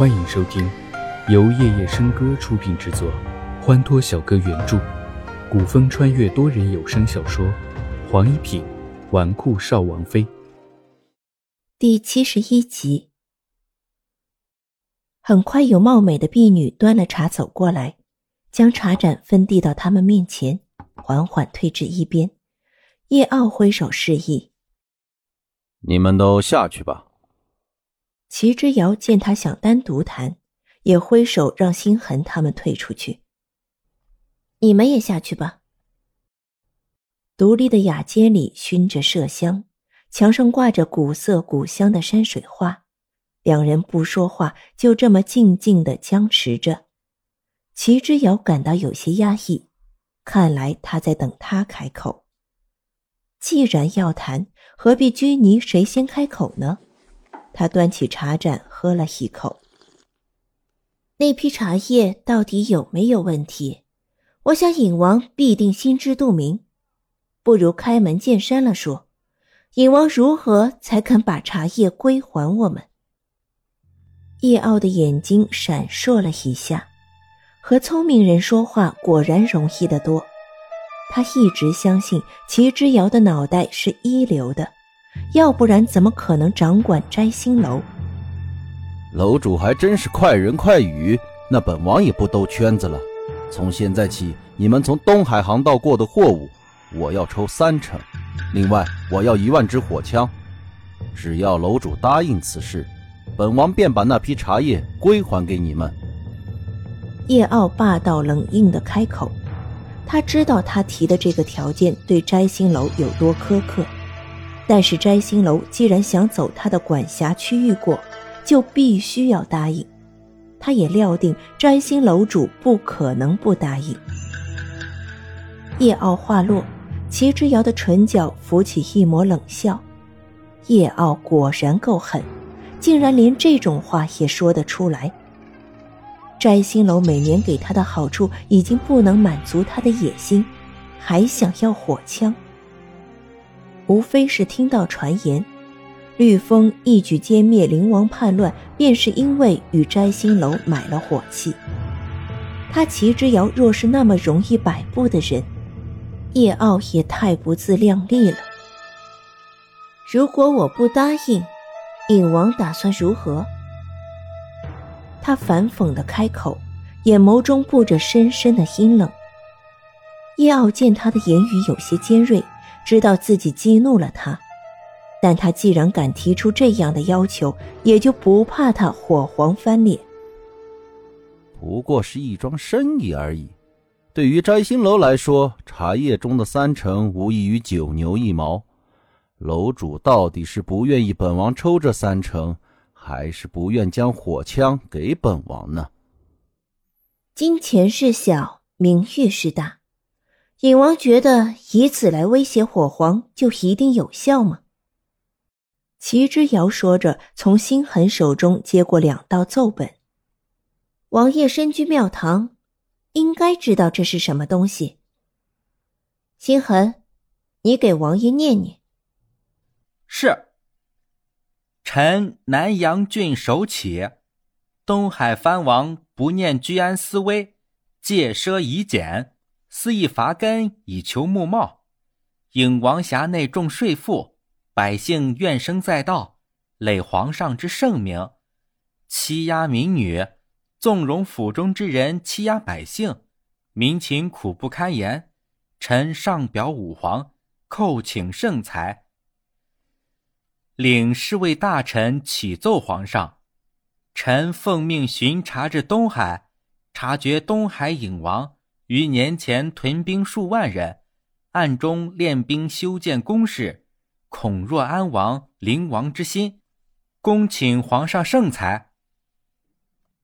欢迎收听由夜夜笙歌出品制作，欢脱小哥原著，古风穿越多人有声小说《黄一品纨绔少王妃》第七十一集。很快，有貌美的婢女端了茶走过来，将茶盏分递到他们面前，缓缓退至一边。叶傲挥手示意：“你们都下去吧。”齐之遥见他想单独谈，也挥手让心痕他们退出去。你们也下去吧。独立的雅间里熏着麝香，墙上挂着古色古香的山水画，两人不说话，就这么静静的僵持着。齐之遥感到有些压抑，看来他在等他开口。既然要谈，何必拘泥谁先开口呢？他端起茶盏喝了一口。那批茶叶到底有没有问题？我想尹王必定心知肚明。不如开门见山了说，尹王如何才肯把茶叶归还我们？叶傲的眼睛闪烁了一下，和聪明人说话果然容易得多。他一直相信齐之遥的脑袋是一流的。要不然怎么可能掌管摘星楼？楼主还真是快人快语，那本王也不兜圈子了。从现在起，你们从东海航道过的货物，我要抽三成。另外，我要一万支火枪。只要楼主答应此事，本王便把那批茶叶归还给你们。叶傲霸道冷硬的开口，他知道他提的这个条件对摘星楼有多苛刻。但是摘星楼既然想走他的管辖区域过，就必须要答应。他也料定摘星楼主不可能不答应。叶傲话落，齐之遥的唇角浮起一抹冷笑。叶傲果然够狠，竟然连这种话也说得出来。摘星楼每年给他的好处已经不能满足他的野心，还想要火枪。无非是听到传言，绿风一举歼灭灵王叛乱，便是因为与摘星楼买了火器。他齐之遥若是那么容易摆布的人，叶傲也太不自量力了。如果我不答应，影王打算如何？他反讽的开口，眼眸中布着深深的阴冷。叶傲见他的言语有些尖锐。知道自己激怒了他，但他既然敢提出这样的要求，也就不怕他火黄翻脸。不过是一桩生意而已，对于摘星楼来说，茶叶中的三成无异于九牛一毛。楼主到底是不愿意本王抽这三成，还是不愿将火枪给本王呢？金钱是小，名誉是大。尹王觉得以此来威胁火皇就一定有效吗？齐之遥说着，从心痕手中接过两道奏本。王爷身居庙堂，应该知道这是什么东西。心痕，你给王爷念念。是。臣南阳郡守启，东海藩王不念居安思危，戒奢以俭。肆意伐根以求木茂，引王辖内重税赋，百姓怨声载道，累皇上之圣明，欺压民女，纵容府中之人欺压百姓，民情苦不堪言。臣上表武皇，叩请圣裁，领侍卫大臣启奏皇上：臣奉命巡查至东海，察觉东海引王。于年前屯兵数万人，暗中练兵修建宫室，恐若安王灵王之心，恭请皇上圣裁。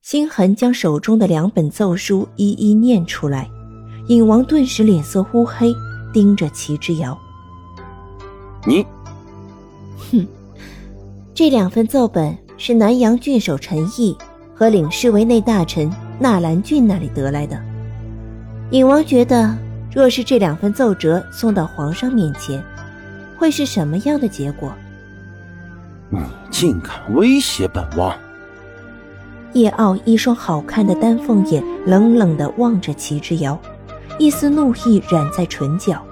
心痕将手中的两本奏书一一念出来，尹王顿时脸色乌黑，盯着齐之遥。你，哼，这两份奏本是南阳郡守陈毅和领侍卫内大臣纳兰俊那里得来的。尹王觉得，若是这两份奏折送到皇上面前，会是什么样的结果？你竟敢威胁本王！叶傲一双好看的丹凤眼冷冷地望着齐之遥，一丝怒意染在唇角，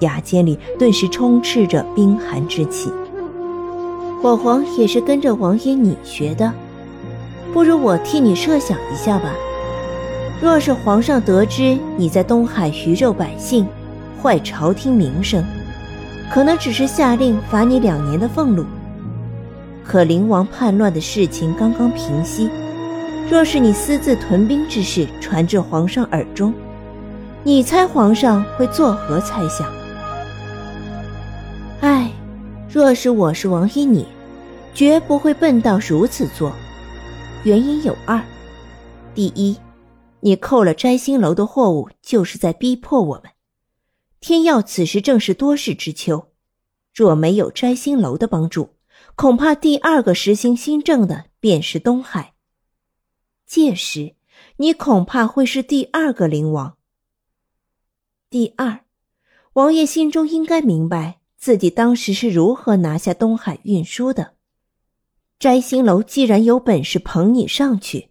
牙尖里顿时充斥着冰寒之气。火皇也是跟着王爷你学的，不如我替你设想一下吧。若是皇上得知你在东海鱼肉百姓，坏朝廷名声，可能只是下令罚你两年的俸禄。可灵王叛乱的事情刚刚平息。若是你私自屯兵之事传至皇上耳中，你猜皇上会作何猜想？唉，若是我是王爷，你绝不会笨到如此做。原因有二：第一，你扣了摘星楼的货物，就是在逼迫我们。天耀此时正是多事之秋，若没有摘星楼的帮助，恐怕第二个实行新政的便是东海。届时，你恐怕会是第二个灵王。第二，王爷心中应该明白自己当时是如何拿下东海运输的。摘星楼既然有本事捧你上去，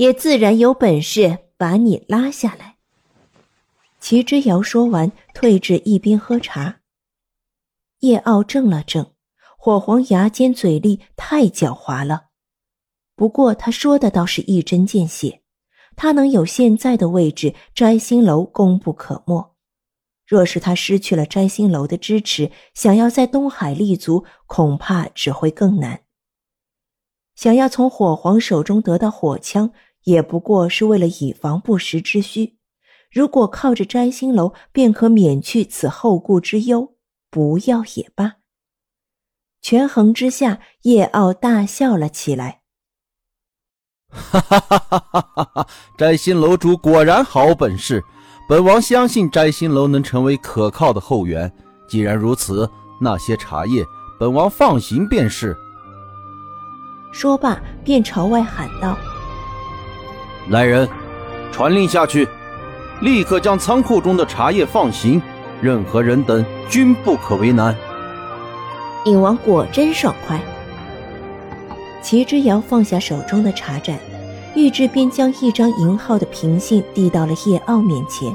也自然有本事把你拉下来。齐之遥说完，退至一边喝茶。叶傲怔了怔，火皇牙尖嘴利，太狡猾了。不过他说的倒是一针见血，他能有现在的位置，摘星楼功不可没。若是他失去了摘星楼的支持，想要在东海立足，恐怕只会更难。想要从火皇手中得到火枪，也不过是为了以防不时之需。如果靠着摘星楼便可免去此后顾之忧，不要也罢。权衡之下，叶傲大笑了起来。哈哈哈哈哈哈！摘星楼主果然好本事，本王相信摘星楼能成为可靠的后援。既然如此，那些茶叶，本王放行便是。说罢，便朝外喊道：“来人，传令下去，立刻将仓库中的茶叶放行，任何人等均不可为难。”尹王果真爽快。齐之遥放下手中的茶盏，玉质便将一张银号的凭信递到了叶傲面前。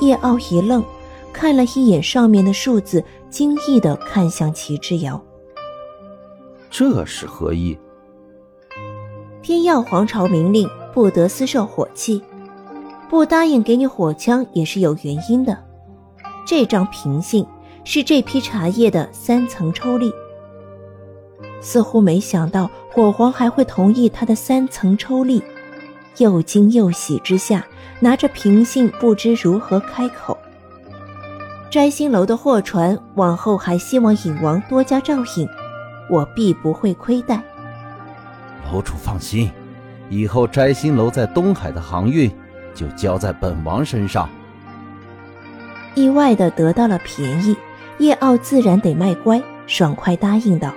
叶傲一愣，看了一眼上面的数字，惊异的看向齐之遥：“这是何意？”天耀皇朝明令，不得私售火器，不答应给你火枪也是有原因的。这张凭信是这批茶叶的三层抽例。似乎没想到火皇还会同意他的三层抽例，又惊又喜之下，拿着凭信不知如何开口。摘星楼的货船往后还希望影王多加照应，我必不会亏待。楼主放心，以后摘星楼在东海的航运就交在本王身上。意外的得到了便宜，叶傲自然得卖乖，爽快答应道。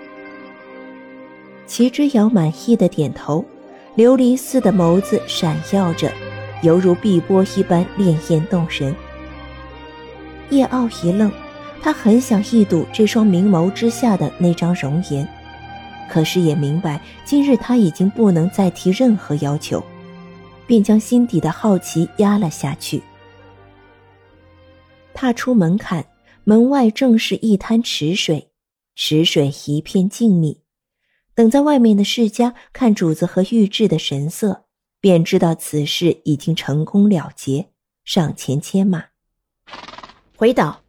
齐之遥满意的点头，琉璃似的眸子闪耀着，犹如碧波一般潋滟动人。叶傲一愣，他很想一睹这双明眸之下的那张容颜，可是也明白今日他已经不能再提任何要求，便将心底的好奇压了下去。踏出门槛，门外正是一滩池水，池水一片静谧。等在外面的世家看主子和玉质的神色，便知道此事已经成功了结，上前牵马，回岛。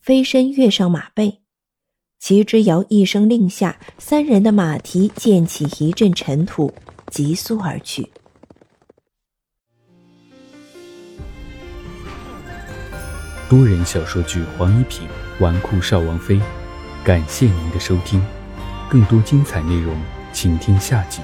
飞身跃上马背，齐之遥一声令下，三人的马蹄溅起一阵尘土，急速而去。多人小说剧《黄一品纨绔少王妃》，感谢您的收听。更多精彩内容，请听下集。